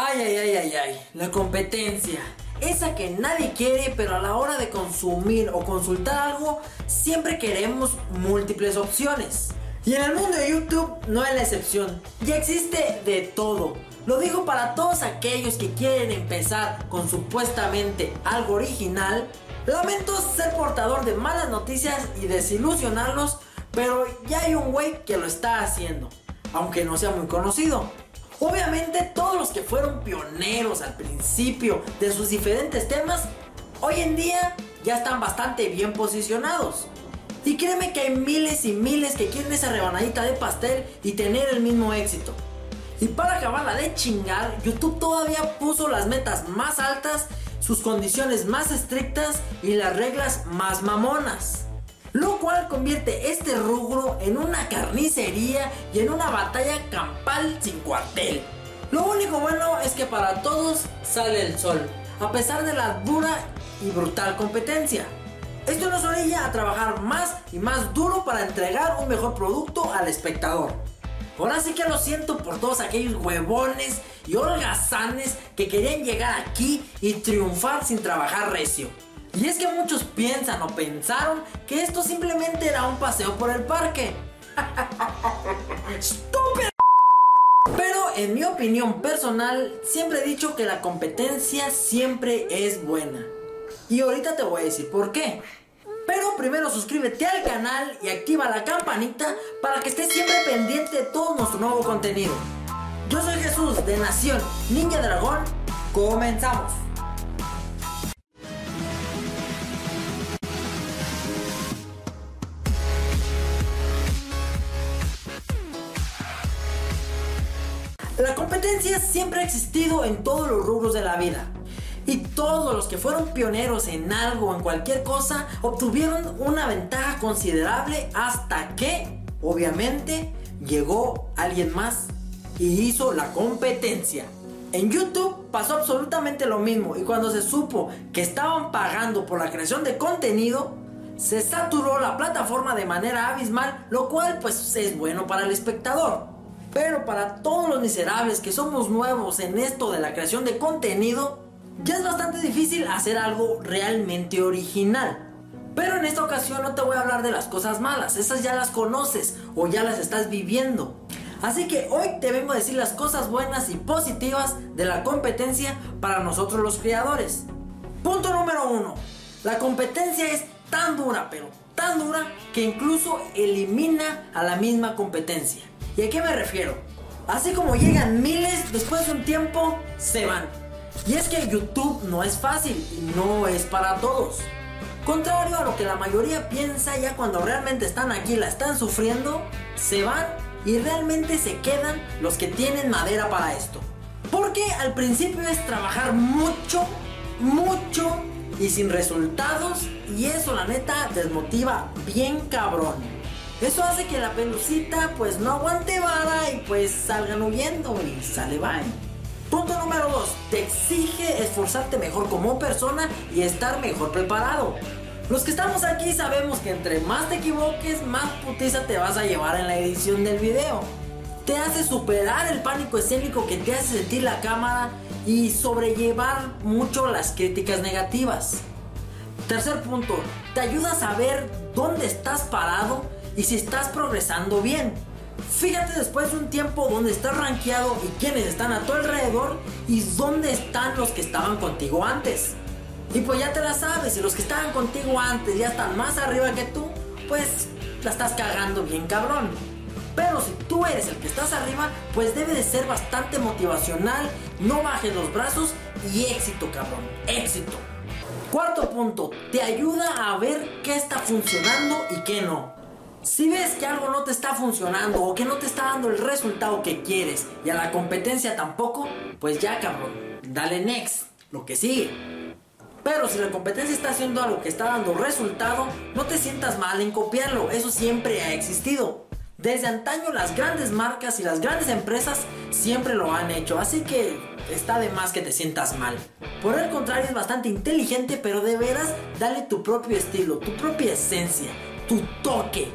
Ay, ay, ay, ay, ay, la competencia. Esa que nadie quiere, pero a la hora de consumir o consultar algo, siempre queremos múltiples opciones. Y en el mundo de YouTube no es la excepción. Ya existe de todo. Lo digo para todos aquellos que quieren empezar con supuestamente algo original. Lamento ser portador de malas noticias y desilusionarlos, pero ya hay un güey que lo está haciendo, aunque no sea muy conocido. Obviamente todos los que fueron pioneros al principio de sus diferentes temas, hoy en día ya están bastante bien posicionados. Y créeme que hay miles y miles que quieren esa rebanadita de pastel y tener el mismo éxito. Y para acabarla de chingar, YouTube todavía puso las metas más altas, sus condiciones más estrictas y las reglas más mamonas lo cual convierte este rubro en una carnicería y en una batalla campal sin cuartel. Lo único bueno es que para todos sale el sol, a pesar de la dura y brutal competencia. Esto nos orilla a trabajar más y más duro para entregar un mejor producto al espectador. Ahora sí que lo siento por todos aquellos huevones y holgazanes que querían llegar aquí y triunfar sin trabajar recio. Y es que muchos piensan o pensaron que esto simplemente era un paseo por el parque. ¡Estúpido! Pero en mi opinión personal, siempre he dicho que la competencia siempre es buena. Y ahorita te voy a decir por qué. Pero primero suscríbete al canal y activa la campanita para que estés siempre pendiente de todo nuestro nuevo contenido. Yo soy Jesús de Nación Ninja Dragón. Comenzamos. La competencia siempre ha existido en todos los rubros de la vida. Y todos los que fueron pioneros en algo o en cualquier cosa obtuvieron una ventaja considerable hasta que, obviamente, llegó alguien más y hizo la competencia. En YouTube pasó absolutamente lo mismo y cuando se supo que estaban pagando por la creación de contenido, se saturó la plataforma de manera abismal, lo cual pues es bueno para el espectador. Pero para todos los miserables que somos nuevos en esto de la creación de contenido, ya es bastante difícil hacer algo realmente original. Pero en esta ocasión no te voy a hablar de las cosas malas, esas ya las conoces o ya las estás viviendo. Así que hoy te vengo a decir las cosas buenas y positivas de la competencia para nosotros los creadores. Punto número uno. La competencia es tan dura, pero tan dura que incluso elimina a la misma competencia. ¿Y a qué me refiero? Así como llegan miles, después de un tiempo se van. Y es que YouTube no es fácil y no es para todos. Contrario a lo que la mayoría piensa, ya cuando realmente están aquí, la están sufriendo, se van y realmente se quedan los que tienen madera para esto. Porque al principio es trabajar mucho, mucho y sin resultados y eso la neta desmotiva bien cabrón. Eso hace que la pelucita pues no aguante vara y pues salgan huyendo y sale bye. Punto número 2. Te exige esforzarte mejor como persona y estar mejor preparado. Los que estamos aquí sabemos que entre más te equivoques, más putiza te vas a llevar en la edición del video. Te hace superar el pánico escénico que te hace sentir la cámara y sobrellevar mucho las críticas negativas. Tercer punto, te ayuda a saber dónde estás parado y si estás progresando bien. Fíjate después de un tiempo dónde estás rankeado y quiénes están a tu alrededor y dónde están los que estaban contigo antes. Y pues ya te la sabes, si los que estaban contigo antes ya están más arriba que tú, pues la estás cagando bien cabrón. Pero si tú eres el que estás arriba, pues debe de ser bastante motivacional, no bajes los brazos y éxito cabrón, éxito. Cuarto punto, te ayuda a ver qué está funcionando y qué no. Si ves que algo no te está funcionando o que no te está dando el resultado que quieres y a la competencia tampoco, pues ya cabrón, dale next, lo que sigue. Pero si la competencia está haciendo algo que está dando resultado, no te sientas mal en copiarlo, eso siempre ha existido. Desde antaño las grandes marcas y las grandes empresas siempre lo han hecho, así que está de más que te sientas mal. Por el contrario es bastante inteligente, pero de veras dale tu propio estilo, tu propia esencia, tu toque.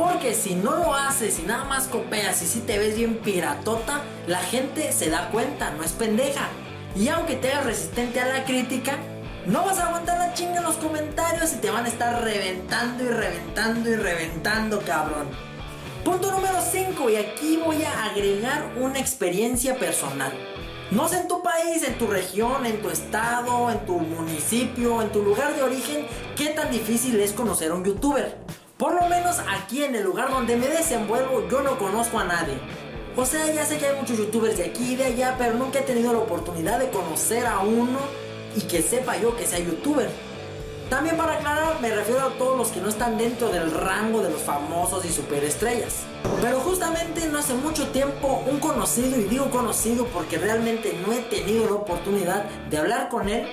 Porque si no lo haces y nada más copias y si te ves bien piratota, la gente se da cuenta, no es pendeja. Y aunque te hagas resistente a la crítica, no vas a aguantar la chinga en los comentarios y te van a estar reventando y reventando y reventando, cabrón. Punto número 5 y aquí voy a agregar una experiencia personal. No sé en tu país, en tu región, en tu estado, en tu municipio, en tu lugar de origen, qué tan difícil es conocer a un youtuber. Por lo menos aquí en el lugar donde me desenvuelvo yo no conozco a nadie. O sea, ya sé que hay muchos youtubers de aquí y de allá, pero nunca he tenido la oportunidad de conocer a uno y que sepa yo que sea youtuber. También para aclarar, me refiero a todos los que no están dentro del rango de los famosos y superestrellas. Pero justamente no hace mucho tiempo un conocido, y digo conocido porque realmente no he tenido la oportunidad de hablar con él,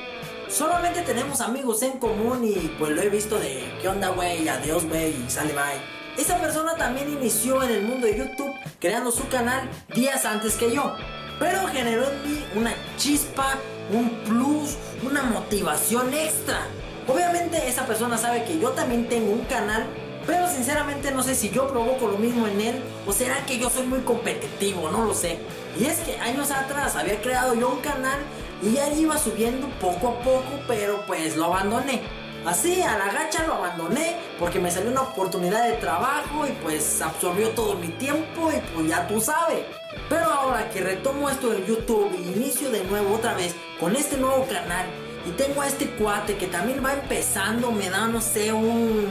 solamente tenemos amigos en común y pues lo he visto de qué onda güey, adiós güey y sale bye. Esa persona también inició en el mundo de YouTube creando su canal días antes que yo, pero generó en mí una chispa, un plus, una motivación extra. Obviamente esa persona sabe que yo también tengo un canal, pero sinceramente no sé si yo provoco lo mismo en él o será que yo soy muy competitivo, no lo sé. Y es que años atrás había creado yo un canal y ya iba subiendo poco a poco, pero pues lo abandoné. Así, a la gacha lo abandoné porque me salió una oportunidad de trabajo y pues absorbió todo mi tiempo y pues ya tú sabes. Pero ahora que retomo esto en YouTube y inicio de nuevo otra vez con este nuevo canal y tengo a este cuate que también va empezando, me da, no sé, un,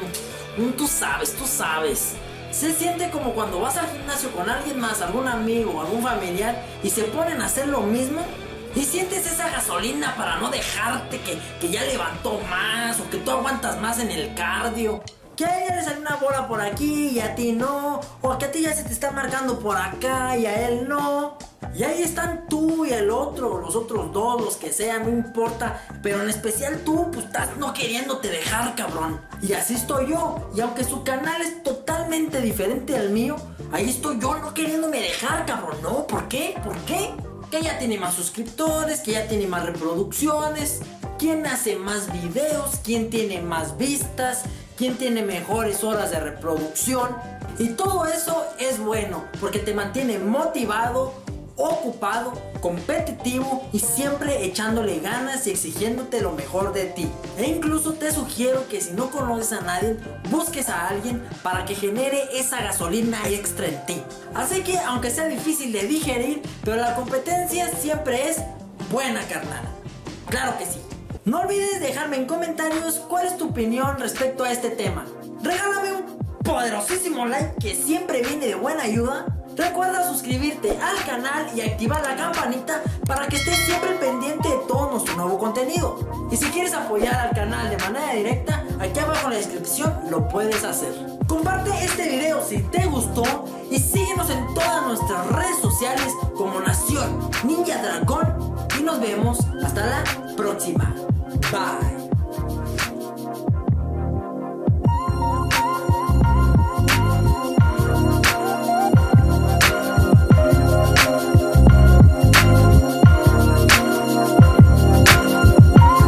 un tú sabes, tú sabes. Se siente como cuando vas al gimnasio con alguien más, algún amigo, algún familiar, y se ponen a hacer lo mismo. Y sientes esa gasolina para no dejarte que, que ya levantó más o que tú aguantas más en el cardio que a ella le sale una bola por aquí y a ti no, o que a ti ya se te está marcando por acá y a él no. Y ahí están tú y el otro, los otros dos, los que sean, no importa. Pero en especial tú, pues estás no queriéndote dejar, cabrón. Y así estoy yo. Y aunque su canal es totalmente diferente al mío, ahí estoy yo no queriéndome dejar, cabrón. No, ¿por qué? ¿Por qué? Que ya tiene más suscriptores, que ya tiene más reproducciones. ¿Quién hace más videos? ¿Quién tiene más vistas? quién tiene mejores horas de reproducción. Y todo eso es bueno porque te mantiene motivado, ocupado, competitivo y siempre echándole ganas y exigiéndote lo mejor de ti. E incluso te sugiero que si no conoces a nadie, busques a alguien para que genere esa gasolina extra en ti. Así que aunque sea difícil de digerir, pero la competencia siempre es buena carnal. Claro que sí. No olvides dejarme en comentarios cuál es tu opinión respecto a este tema. Regálame un poderosísimo like que siempre viene de buena ayuda. Recuerda suscribirte al canal y activar la campanita para que estés siempre pendiente de todo nuestro nuevo contenido. Y si quieres apoyar al canal de manera directa, aquí abajo en la descripción lo puedes hacer. Comparte este video si te gustó y síguenos en todas nuestras redes sociales como Nación Ninja Dragón y nos vemos hasta la próxima. Bye.